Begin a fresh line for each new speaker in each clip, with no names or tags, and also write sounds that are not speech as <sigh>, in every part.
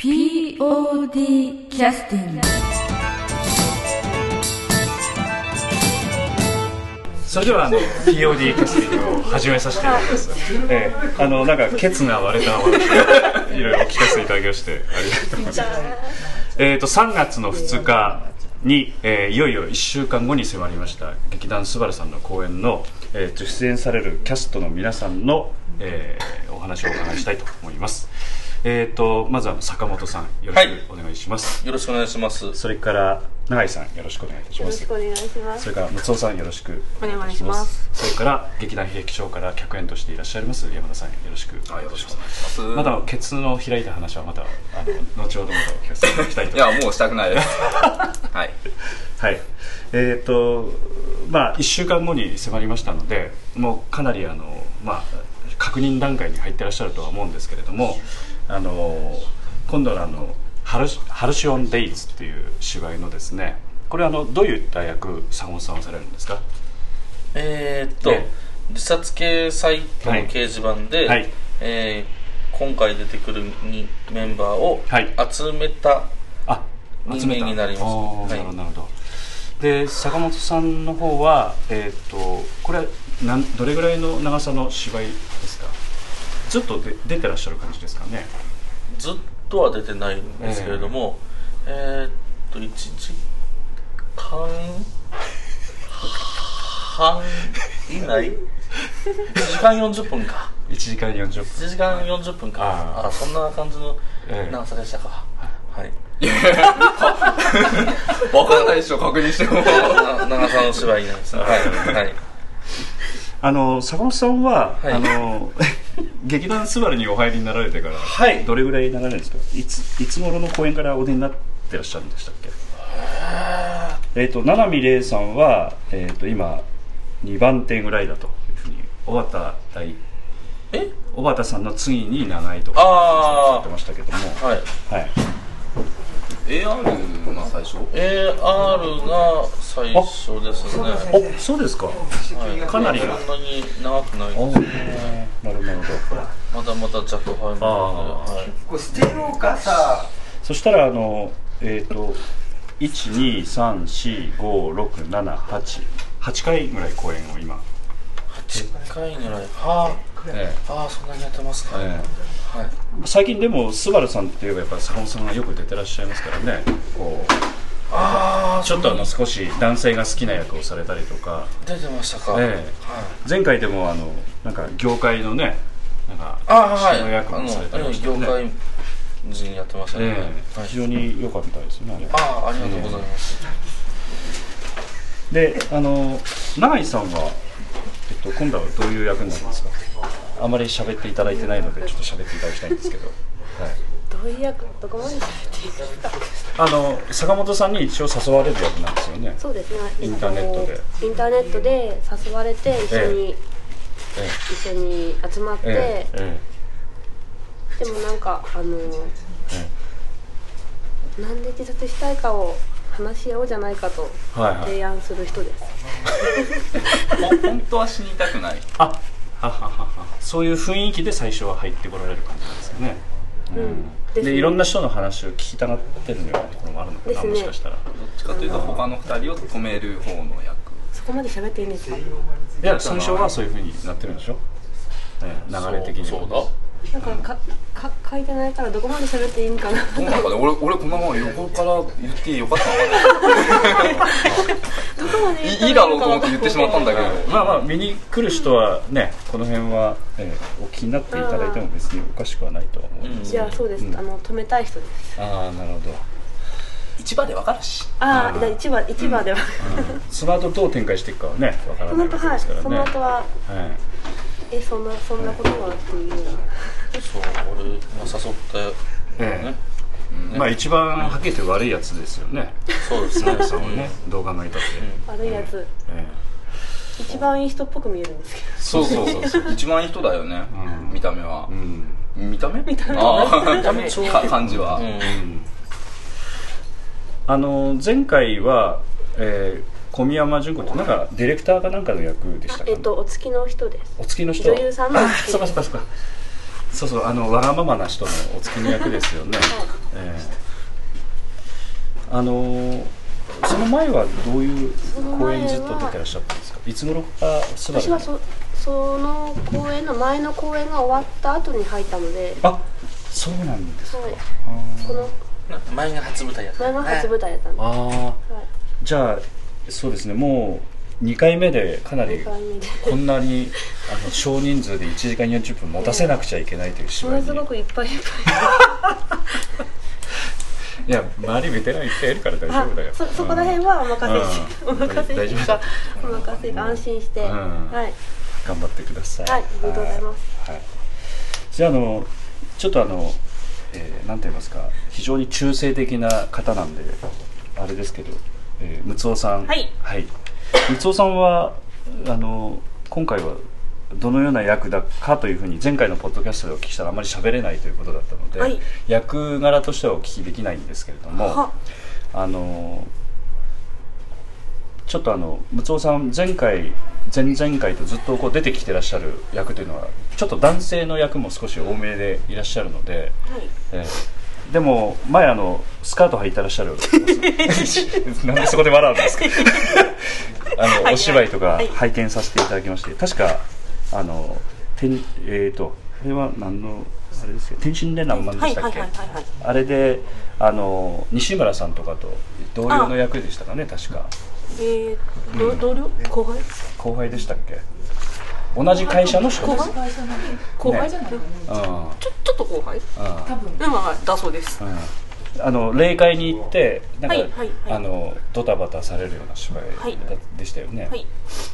POD キャスティング
それではあの POD キャスティングを始めさせていただきます。えー、あのなんかケツが割れたお話をいろいろ聞かせていただきましてありがとうございます。えっ、と3月の2日に、えーいよいよ1週間後に迫りました劇団スバルさんの公演の、えーと出演されるキャストの皆さんの、えーお話をお伺いしたいと思います。えっ、とまずは坂本さんよろし
はい
くお願いします。
よろしくお願いします。
それから永井さんよろしくお願いいたします
よろしく。お願いします。
それから松尾さんよろしく
お願いします。
それから劇団悲劇賞から客演としていらっしゃいます山田さんよろしくお願いします。まだケツの開いた話はまたあの後ほどまたお聞かせいただきたいと
いや、もうしたくないです。<laughs> はい。
はい。えっ、とまあ1週間後に迫りましたのでもうかなりあのまあ確認段階に入ってらっしゃるとは思うんですけれどもあの今度のあのハルシハルシオンデイズっていう芝居のですねこれはあのどういった役坂本さんはされるんですか？
えーっと、
え
自殺系サイトの掲示板で、
はい。
えー今回出てくるにメンバーを
はい。
集めた、
あ
人間になります。はい。
なるほどなるほど。で坂本さんの方はえっ、とこれなんどれぐらいの長さの芝居ですか？ずっとで出てらっしゃる感じですかね
ずっとは出てないんですけれども、えーっと、1時間半以内 ?1 時間40分か。
1時間40分
1時間40分か。
あー
あそんな感じの
ええ
長さでしたか？はい。<laughs>
わかんないでしょ、確認しても。
な長さの芝居なんですね。はい。はい。
あの坂本さんは、
はい
あの劇団スバルにお入りになられてから、
はい。
どれぐらいになられるんですか？いついつ頃の公演からお出になってらっしゃるんでしたっけ？えっ、と七海玲さんは、えー、と今2番手ぐらいだというふうに小畑大
え？
小畑さんの次に長いと
あー。
おっしゃってましたけども。
はい。
はい
AR が最初
？AR が最初ですね。
おそうですか。
はい。
かなり。
そんなに長くない
お
です。
なるほど。
まだまだ弱敗な
あ
ので。はい
これ捨てようかさ
そしたらあのえっ、と123456788回ぐらい公演を今。
8回ぐらい。は
え
あ、ああ、そんなにやってますか。
え
はい。
最近でもスバルさんっていえばやっぱ坂本さんがよく出てらっしゃいますからねこう
ああ、
ちょっとあの少し男性が好きな役をされたりとか、
出てましたか。
ええ
はい。
前回でもあのなんか業界のねなんか
ああ、はい。
その役もされてましたよね
あの業界人やってましたね。
え非常に良かったですねあれ
ああ、ありがとうございます。
であの永井さんは、えっと、今度はどういう役になるんですか？あまり喋っていただいてないのでちょっと喋っていただきたいんですけど、はい、
どういう役、どこまで喋っていいですか？
あの坂本さんに一応誘われる役なんですよね。
そうですね。
インターネットで。
インターネットで誘われて一緒に、
え
一緒に集まって、
ええ。え
でもなんかあの、なんで自殺したいかを話し合おうじゃないかと
えはいはい。
提案する人です。<laughs>
ほ本当は死にたくない。
あははははそういう雰囲気で最初は入ってこられる感じなんですかね、
うん。で
いろんな人の話を聞きたがってるようなところもあるのかな、
ね。
もしかしたら。い
どっちかというと、他の二人を止める方の役。
そこまで喋っていいんですか。
や最初はそういうふうになってるんでしょ、ええ流れ的には。
そうそう
なんかかか書いてないからどこまで喋っていいんかな。
どうなのかね俺、俺このまま横から言ってよかったのか
どこ
いいい。だろうと思って言ってしまったんだけど。
まあまあ見に来る人はねこの辺は、ええお気になっていただいても別におかしくはないとは思う。ん。です
いやそうです、
うん。
あの止めたい人です。
ああなるほど。
市場でわかるし。
ああじゃあ市場市場では、
その後どう展開していくかはねわから
そ
ないですからね。
その後は
はい
えそんなそんなことはっていう
そう、俺が誘ったよ。
ええ。まあ一番はっきり言って悪いやつですよね。
そうですね。
さんはねどう考えたって、
悪いやつ、
え
一番いい人っぽく見えるんですけど。
そうそうそうそう。<laughs> 一番いい人だよね。
うん。
見た目は。
え。うん。
見た目？見た
目？
あ
見た目？<laughs>
あ、か感じは。
うん。
あの前回は、えー小宮山純子ってなんかディレクターかなんかの役でしたか、
えっとお付きの人です。
お付きの人？
女優さんの
そうかそうかそうか。そうそうあのわがままな人のお付きの役ですよね、ええ。あのーその前はどういう公演ずっと出てらっしゃったんですか？いつ頃から？スバル
私はそその公演の前の公演が終わった後に入ったので、
あそうなんですか、
はい、
あー。
この
前が初舞台やった
前が初舞台やったんで、
あー。
はい、
じゃあそうですね。もう2回目でかなり
2回目で。
こんなにあの少人数で1時間40分持たせなくちゃいけないという
も
芝居に
のすごくいっぱいいっ
い。<laughs> や周りベテランいっぱいいるから大
ぱい
丈夫だよ。
あそそこら辺はお任せし、
うん。
お任せ
大丈夫。
かお任せか安心して、
うん。
はい。
頑張ってください。
はいありがとうございます。
はい、じゃああのちょっとあの、えーなんて言いますか非常に中性的な方なんであれですけど、えー、ムツオさん。
はい。
はい。ムツオさんはあの今回はどのような役だかというふうに前回のポッドキャストでお聞きしたらあまり喋れないということだったので、
はい。
役柄としてはお聞きできないんですけれども
は。
あのちょっとあのムツオさん前回前々回とずっとこう出てきてらっしゃる役というのはちょっと男性の役も少し多めでいらっしゃるので、
はい。
えーでも前あのスカート履いてらっしゃる。<laughs> なんでそこで笑うんですか？<laughs> あの、
はい
お芝居とか
はい
拝見させていただきまして確かあの天えっ、とこれは何のあれですか天津で何万で
はい
したっけ、あれであの西村さんとかと同僚の役でしたかね確か。
えー、ど同僚？後輩？
後輩でしたっけ？同じ会社の人
後輩後輩じゃない、
うん
ちょちょっと後輩？
うん
でまあだそうです。
うんあの霊界に行ってなんか、
はいはいはい。
あのドタバタされるような芝居でしたよね、
はい。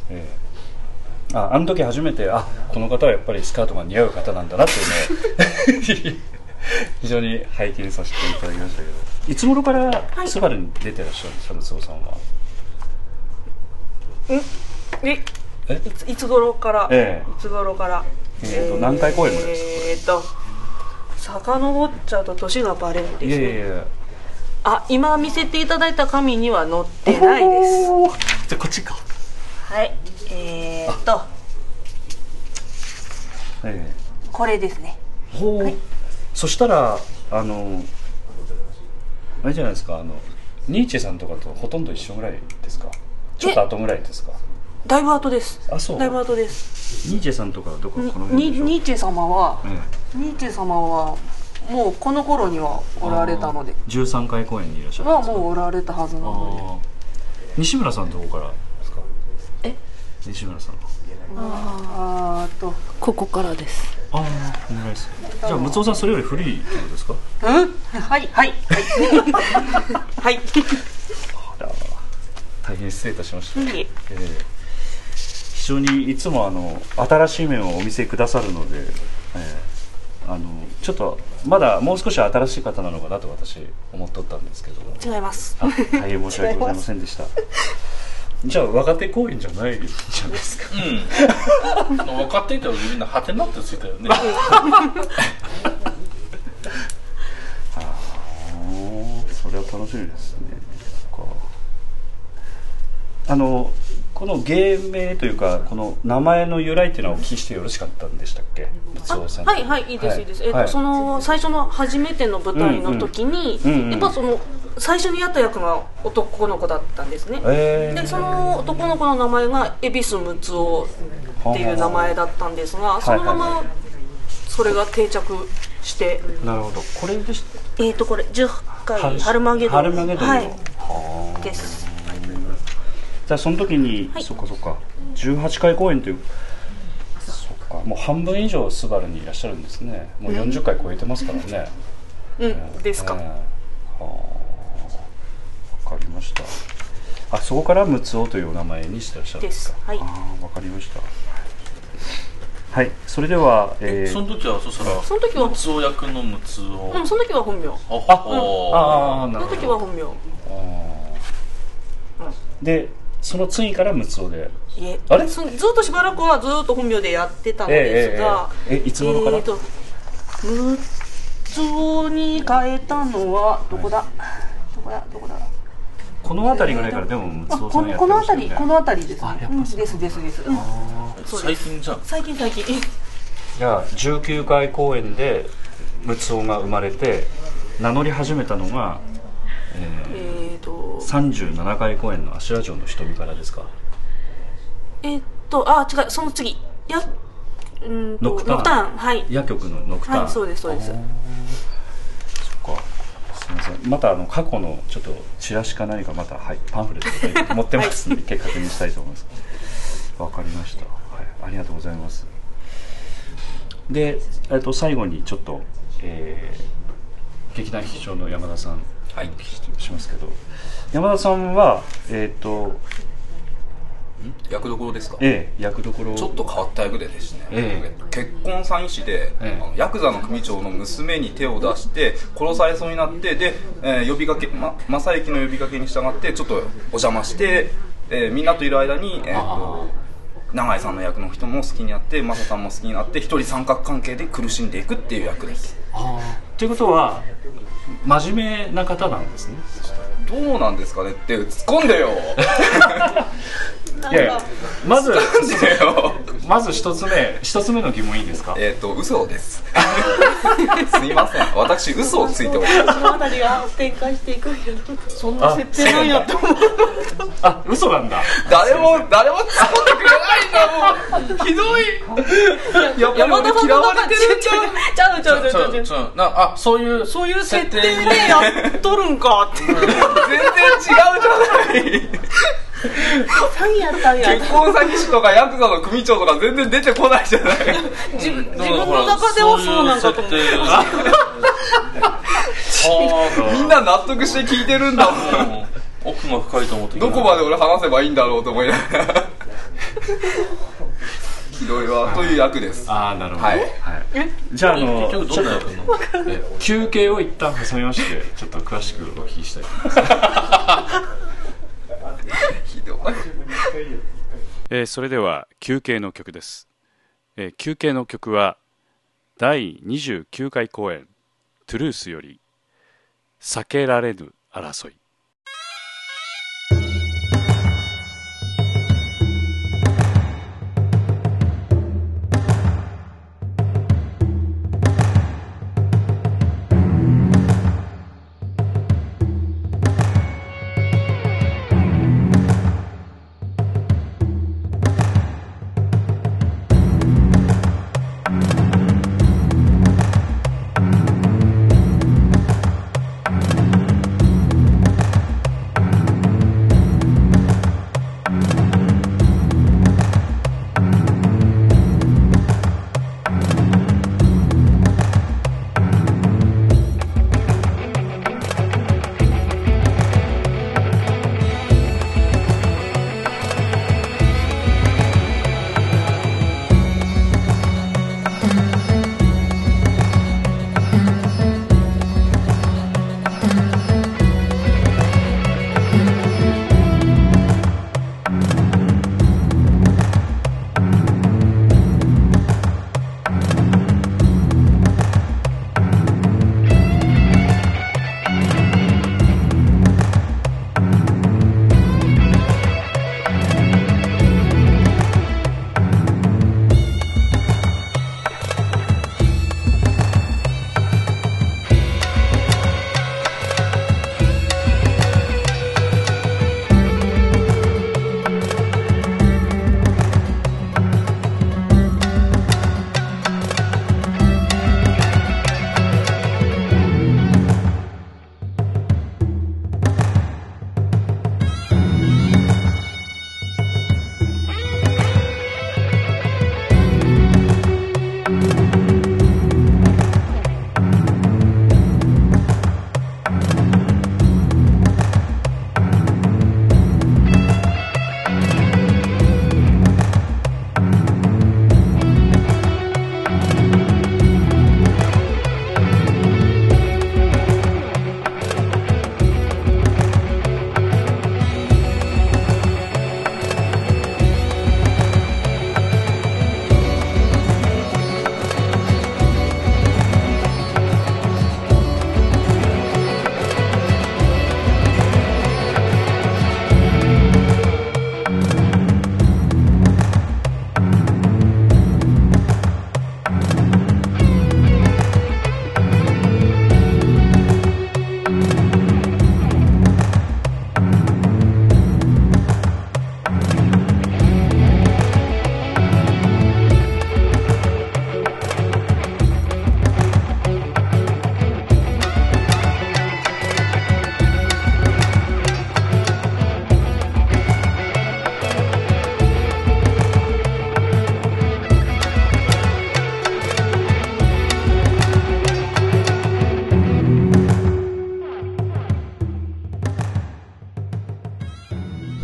ええ。ああの時初めてあこの方はやっぱりスカートが似合う方なんだなっていうのを <laughs> 非常に拝見させていただきましたけど。いつ頃から
い。
スバルに出てらっしゃるんですかムツオさんは？
え
え
いついつ頃から、
ええ。
いつ頃から？
えーと何回公演ぐらいです。か
えー、っと遡っちゃうと年がバレるんです
いや
ね
いやいや
あ今見せていただいた紙には載ってないです。
おー。じゃあこっちか。
はい。えー、っと。
え
これですね。
えほう、そしたらあのあれじゃないですかあのニーチェさんとかとほとんど一緒ぐらいですか？ちょっと後ぐらいですか？
だいぶ後です。
あそう。
だいぶ後です。
ニーチェさんとかはどこ？
に
この辺でしょ？う
ニーチェ様は
え
ニーチェ様はもうこの頃には
え
おられたので。
あー。13回公演にいらっしゃるん
は
ですか？
もうおられたはずなので。
西村さんどこからですか？
え？
西村さん
あーっと。ここからです。
ああお願いです。じゃあムツオさんそれより古いってことですか？
うん。はいはいはい。はい <laughs>
あら大変失礼いたしました、
え。
ー非常にいつもあの新しい面をお見せくださるので、えーあのちょっとまだもう少し新しい方なのかなと私思っとったんですけど。も
違います。
あ大変申し訳ございませんでした。<laughs> じゃあ若手公演じゃないじゃないですか？
うん。分かっていたらみんなハテナってついたよね。<laughs>
それは楽しみですね。あのこの芸名というかこの名前の由来っていうのはお聞きしてよろしかったんでしたっけ？
はいはいいいです、い、いです。えっと、
はい。
その最初の初めての舞台の時に、
うんうんうんうん。
やっぱその最初にやった役が男の子だったんですね、
えー。
でその男の子の名前が恵比寿睦夫っていう名前だったんですがそのままそれが定着して、
なるほど。これでし
えっ、とこれ10回春マゲドン
春マゲドンの。
はい。
はあ。
です
じゃあその時に、
はい。
そっかそっか。18回公演というそっか。もう半分以上スバルにいらっしゃるんですね。もう40回超えてますからね、
うん。ですか、
ええはあ。わかりました。あそこからムツオというお名前にしてらっしゃるんですか？
です。はい。
ああわかりました。はい。それでは、えー。
その時はそしたら
その時は。
ムツオ役のムツオ
うん、その時は本名。
あ
ああな
その
るほど。
時は本名。
あー。でその次からムツオで。
いえ
あれ？
そずっとしばらくはずっと本名でやってたのですが、
えええええいつ頃から？
えーとムツオに変えたのはどこだ、どこだ？どこだ？
この辺りぐらいからでもムツ
あ
オさんやって
この辺りこの辺りですね。う。んですですです、うん、
最近じゃん。
最近最近。
じゃあ19回公演でムツオが生まれて名乗り始めたのが、え
えっ、と
ー、37回公演の芦屋城の瞳からですか？
えっ、とあ違うその次。やうんと
ノクターン。
はい。
夜曲のノクターン、
はいそうですそうです。
そっか。すみません。またあの過去のちょっとチラシか何かまた、はい、パンフレット持ってますんで、結確認したいと思います。わかりました、はい、ありがとうございます。で、えっと、最後にちょっと、えー、劇団秘書の山田さん
はい。
しますけど山田さんはえっ、と
役どころですか？
ええ役どころ。
ちょっと変わった役でですね、
え
結婚詐欺師で、
ええ。
あのヤクザの組長の娘に手を出して殺されそうになってで、えー呼びかけ、ま、正行の呼びかけに従ってちょっとお邪魔して、えーみんなといる間に、えーと永井さんの役の人も好きになって正さんも好きになって一人三角関係で苦しんでいくっていう役です。
ということは真面目な方なんですね
どうなんですかねって突っ込んでよ。<laughs>
まずまず一つ目一つ目の疑問いいですか？
えっと嘘です。<laughs> すいません。私嘘をついております。
そのあたりが展開していくそんな設定なんやって思う
あ嘘なんだ。
誰も誰も突っ込んでくれないんだもん。ひどい。やっぱり嫌われてるんだ
ちゃうちゃうちゃうちゃうちゃう
あそういう
そういう設定でやっとるんかって
全然違うじゃない
詐欺やったんや。
結婚詐欺師とかヤクザの組長とか全然出てこないじゃない。
自分自分の中ではそうなんかと思って
あ
みんな納得して聞いてるんだもん。
あ奥が深いと思って
どこまで俺話せばいいんだろうと思いながら。ひどいわという役です。
ああなるほど、
はい。
じゃああの
結局
ちょっ
どんな役なの？
とえ休憩を一旦挟みましてちょっと詳しくお聞きしたいと思います。
ひ <laughs> ど
えーそれでは休憩の曲です、えー休憩の曲は第29回公演「トゥルース」より「避けられぬ争い」「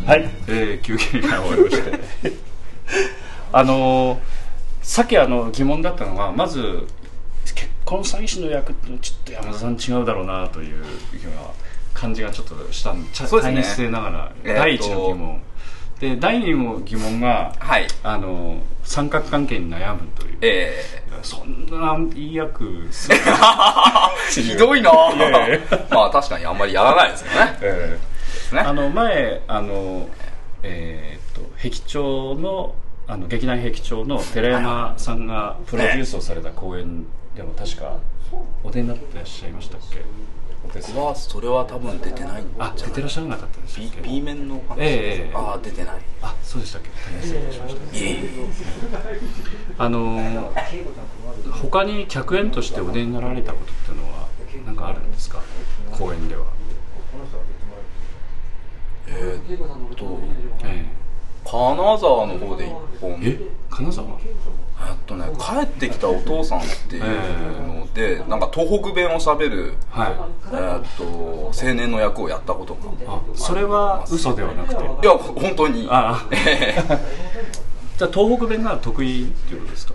はい、えー、休憩が終わりまして。<laughs> あのーさっきあの疑問だったのがまず結婚詐欺師の役ってちょっと山田さん違うだろうなというような感じがちょっとしたん
ですね。
体質ながら、
えーと
第一の疑問。で第二の疑問が
はい。
あの三角関係に悩むという。
え
そんないい役 <laughs>
ひどいな。<laughs> まあ確かにあんまりやらないですよね。
えー
ね。
あの前あのえーっと壁長のあの劇団壁長の寺山さんがプロデュースをされた公演でも確かお出になってらっしゃいましたっけ？お手伝い
僕はそれは多分出てないん
あ出
じゃない
てらっしゃらなかったんでしたっ
B,
け
B 面の話、
ええええ
ああ出てない。
あそうでしたっけ？大変失礼しました。
いえいえ。
あの他に客演としてお出になられたことっていうのは何かあるんですか？公演では
えーっと
え
金沢の方で一本。
ええ金沢？
えっとね帰ってきたお父さんっていうので、なんか東北弁をしゃべる、
はい。
えーっと青年の役をやったことが
あそれは嘘ではなくて。
いや本当に。
ああ。
ええ。<laughs>
じゃあ東北弁が得意っていうことですか？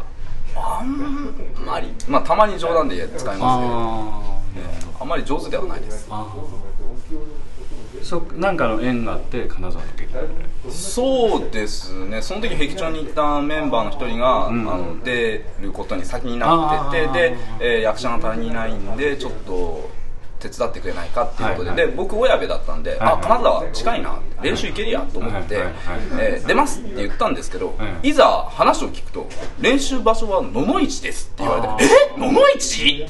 あんまり。まあたまに冗談で使いますけど。
あ
あんまり上手ではないです。
あそうなんかの縁があって金沢の劇団で
そうですね。その時壁長に行ったメンバーの一人が、
ん。
あの出ることに先になっててで、えー役者が足りないんでちょっと手伝ってくれないかっていうことで,、
はいはい。
で僕親部だったんで、
はい
あ金沢近いな練習行けるやと思って、
はいはい。はい
えー出ますって言ったんですけど、
はい
い。ざ話を聞くと練習場所は野々市ですって言われてえ？野々市？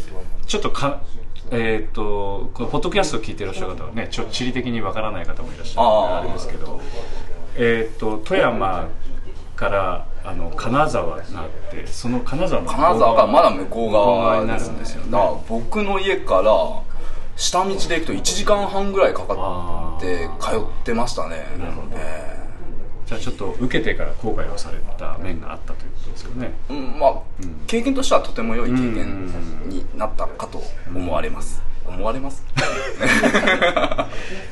ちょっとかえーっとこのポッドキャストを聞いていらっしゃる方はねちょっと地理的にわからない方もいらっしゃるので
あ
れですけどえーっと富山からあの金沢があってその金沢の
金沢がまだ向こう側
になるんですよね。
だから僕の家から下道で行くと1時間半ぐらいかかって通ってましたね。え
じゃあちょっと受けてから後悔をされた面があったというですよね。
えうんまあ経験としてはとても良い経験になったかと思われます。思われます？<laughs>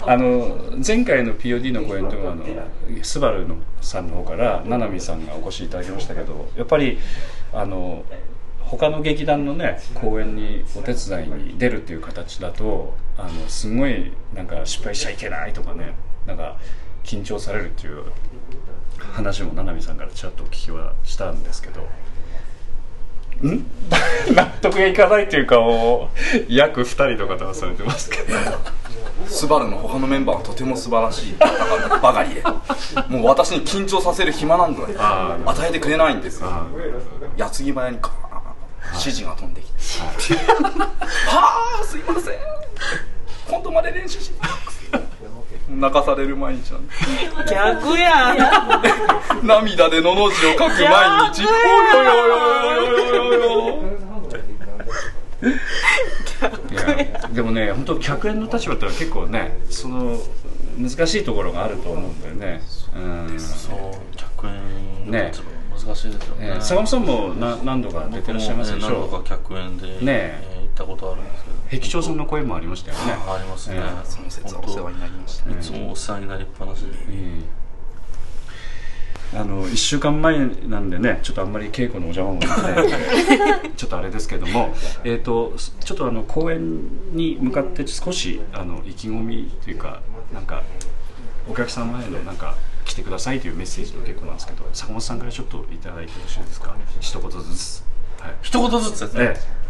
あの前回の POD の公演ではあのスバルのさんの方から七海さんがお越しいただきましたけどやっぱりあの他の劇団のね公演にお手伝いに出るっていう形だとあのすごいなんか失敗しちゃいけないとかねなんか緊張されるっていう話も七海さんからちらっとお聞きはしたんですけど。ん？納得がいかないという顔を約2人の方はされてますけど。
スバルの他のメンバーはとても素晴らしいばかりで。もう私に緊張させる暇なんぞ
あー
与えてくれないんですよ。
あ
矢継ぎ早にカーン指示が飛んできて。は <laughs> あすいません。本当まで練習し泣かされる毎日なんで。
す逆やん。
涙でのの字を書く毎日。およよよ
よよでもね本当客円の立場って結構ねその難しいところがあると思うんだよね。うん
そう客演
ね
難しいですよね
坂本さんも何度か出てらっしゃいますでし
ょう。何度か客円で
ね
行ったことあるんですけど。
壁長さんの声もありましたよね。
ありますね、
えー
その説はお世話になりました
いつもお世話になりっぱなしで、
あの1週間前なんでねちょっとあんまり稽古のお邪魔もで <laughs> ちょっとあれですけども、えー、とちょっとあの公演に向かって少しあの意気込みというかなんかお客様へのなんか来てくださいというメッセージの結構なんですけど坂本さんからちょっといただいてよろしいですか？一言ずつ。はい。
一言ずつですね、
ええええ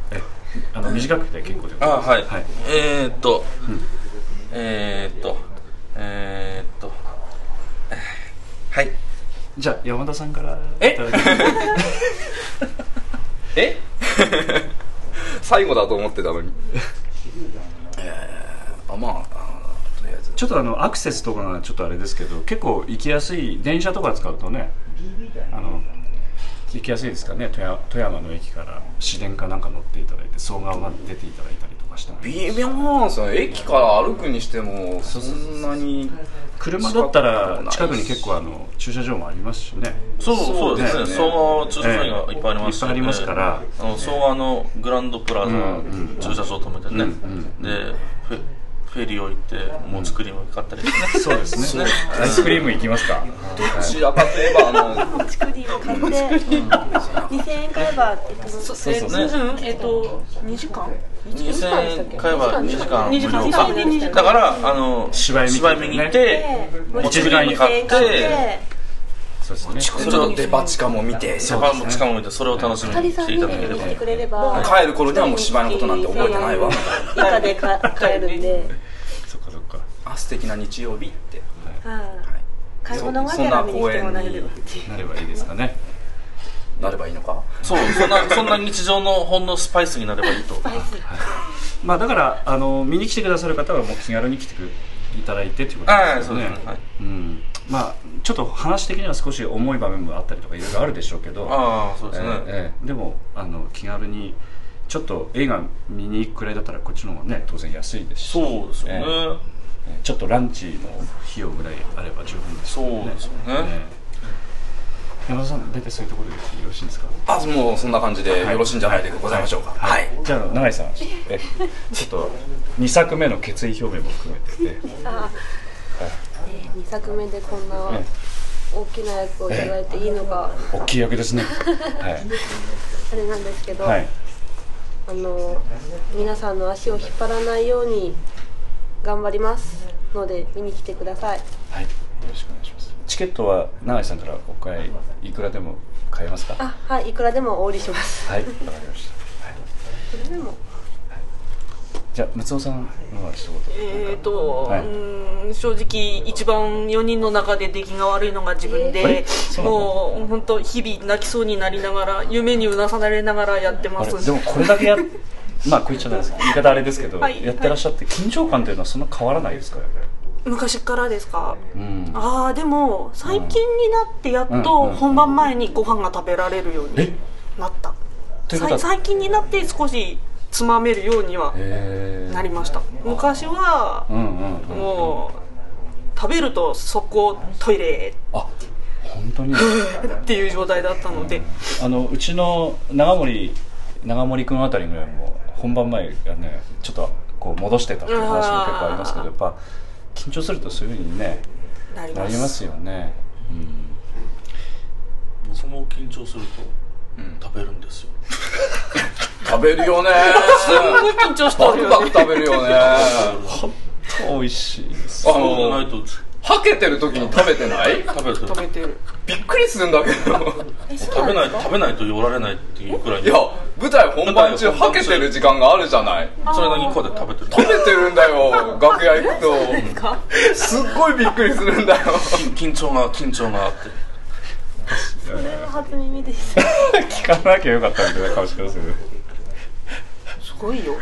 あの短くて結構で
あはい、
はい。
えー、っと、えー、っとえー、っとはい。
じゃあ山田さんから
え？え？<laughs> 最後だと思ってたのに。えー、あまあ
ちょっとあのアクセスとかがちょっとあれですけど結構行きやすい電車とか使うとねあの行きやすいですかね。富山富山の駅から市電かなんか乗っていただいて総川まで出ていただいたりとかしたら
微妙なんですよね。駅から歩くにしてもそんなに
車だったら近くに結構あの駐車場もありますしね。
そうそうですね。
ね。
相馬駐車場がいっぱいありますし
いっぱいありますから
あの相馬のグランドプラザ駐車場止めてね、
うん
でフェリーを行ってもつクリーム買ったりしてね
そうですね。アイスクリーム行きますか？
どちらかといえばあの
チクリーム買って2000円買えば
そうえっ、と2時間
？2000円買えば2時間無
2時間。
料か
最低2時間。
だからあの
芝居見
に行ってもつクリーム買って
そうですね。
ちょっとデパ地下も見て
セパンも近も見てそれを楽しみにしていただければ
帰る頃にはもう芝居のことなんて覚えてないわ。
以下でか帰るんで
そっかそっか。
あ素敵な日曜日って。
はい。買い物がてら見に
なればいいですかね
なればいいのか？
そうそんなそんな日常のほんのスパイスになればいいと。
まあだからあの見に来てくださる方はもう気軽に来てくいただいてっていうこと
はい
ですよね。
そうですね。はい。
うんまあちょっと話的には少し重い場面もあったりとかいろいろあるでしょうけど
ああそうですね、
ええええ。でもあの気軽にちょっと映画見に行くくらいだったらこっちの方がね当然安いですし。
そうですよね、
ええ。ちょっとランチの費用ぐらいあれば十分です
そうですよね、
ええ。山田さん大体そういうところでよろしいんですか？
あもうそんな感じでよろしいんじゃないでございましょうか。はい、
じゃあ永井さん。えちょっと2作目の決意表明も含めて、え。
あえー2作目でこんな
え
大きな役をいただいていいのか。
大きい役ですね。<laughs>
あれなんですけど、
はい、はい、
あの皆さんの足を引っ張らないように頑張りますので見に来てください。
はい、よろしくお願いします。チケットは永井さんからお買いいくらでも買えますか？
あはい。いくらでもお売りします。
はい。わかりました、はい、
それでも
じゃあ六尾さんの一言。
えっ、と、
はい
正直一番4人の中で出来が悪いのが自分で、
そうなの？
もう本当日々泣きそうになりながら夢にうなされながらやってます。
でもこれだけやっ <laughs> まあこう言っちゃないです言い方あれですけど、
はい
やってらっしゃって緊張感というのはそんな変わらないですか？
昔からですか？
うん。
ああでも最近になってやっ
うん
と
うん。
本番前にご飯が食べられるよう
え？
になった、最近になって少しつまめるようにはなりました。昔は
うんうんうん
もう食べると速攻トイレ
あ本当に？<laughs>
っていう状態だったので。
あのうちの長森長森君あたりぐらいも本番前がねちょっとこう戻してたっていう話も結構ありますけどやっぱ緊張するとそういうふうにね
なります。
なりますよね、
僕も緊張すると、食べるんですよ <laughs>
食べるよね。
すごい緊張した
バクバク食べるよね。
うん、美味しいです。
あの
ないと
はけてる時に食べてない？
食べ
食べてる。
びっくりするんだけど。
食べない食べないとおられないっていうくらい
いや舞台本番中はけてる時間があるじゃない？
それなりにこうやって食べてる。
食べてるんだよ楽屋行くと。すっごいびっくりするんだよ。
緊張が緊張があって。
それは初耳です。<laughs>
聞かなきゃよかったみたいな顔してますよね
すごいよ。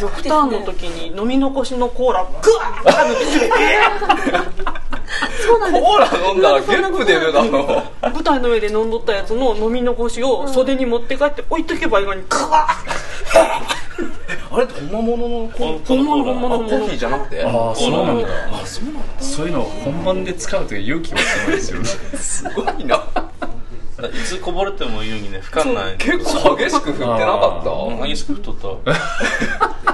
ドクターの時に飲み残しのコーラグワッー <laughs>
そうなんです。
コーラ飲んだらゲップ出るだろ
舞台の上で飲んどったやつの飲み残しを袖に持って帰って置いとけばいいのにグワッ <laughs>
あれって本物のコー
本物本物
あコーヒーじゃなくて？
ああそうなんだ。
あそうなんだ。
そういうのを本番で使うという勇気がすごいですよね。<laughs>
すごいない
つこぼれてもいいようにね不可ない
結構激しく振ってなかった？
うん激しく太った。<laughs>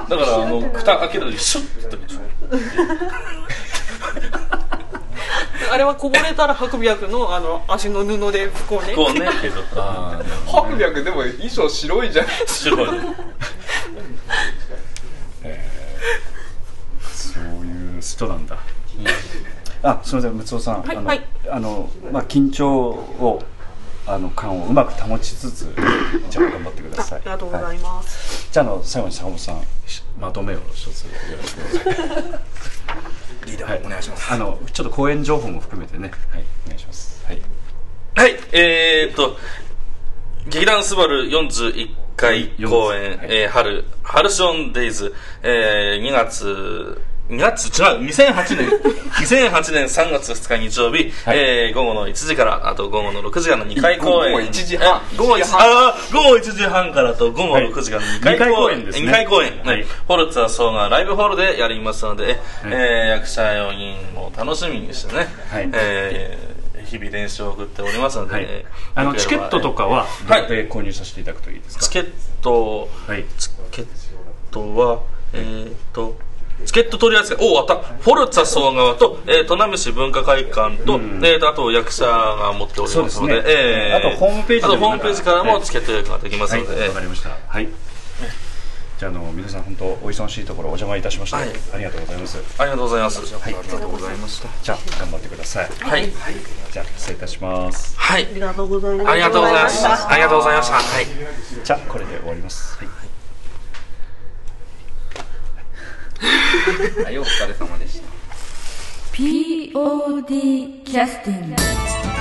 だからあの蓋開けた時シュッて言ったでしょ。
あれはこぼれたら白白のあの足の布でこうね。
こうね
白白 <laughs> でも衣装白いじゃん。
白い。
そういう人なんだ、あすみません六尾さん、
はい。
あのまあ緊張をあの感をうまく保ちつつじゃあ頑張ってください。
ありがとうござ
はい
ます、
じゃああの最後に坂本さんしまとめを一つよろしくお願いします。
リーダーお願いします。
あのちょっと公演情報も含めてね。はい。お願いします。はい。
はい。えー、っと劇団スバル41回公演、
はい。
えー春春ションデイズ、えー、2月2月違う2008年。<laughs> 2008年3月2日日曜日、
はい。
えー午後の1時からあと午後の6時からの2回公演。
午後1時半。
え午後1時半。午後1時半からと午後
はい
6時からの2回公演、
二回公演ですね。
二回公演、
は
はい。い、ホルツァソーがライブホールでやりますので、
はい。
えー役者4人も楽しみにしてね、
はい。
えー日々練習を送っておりますので、
はい。あのチケットとかはどう
はい。
やって購入させていただくといいですか？
チケット
はい。
チケットはえー、っとチケット取り扱い、おあった、フォルツァ総川と、えー、砺波市文化会館と、えーと、あと役者が持っておりますので、
ね。
えー
あとホームページ
あとホームページから
はい
もチケット予約ができます
はい
ので、
わかりました。はい。じゃああの皆さん本当お忙しいところお邪魔いたしました、
はい。
ありがとうございます。
ありがとうございます。
はい。ありがとうございました。じゃあ頑張ってください。
はい。
じゃあ失礼いたします。
はい。
ありがとうございます。
ありがとうございます。ありがとうございました。はい。
じゃあこれで終わります。はい
はいお疲れ様でした。
POD キャスティング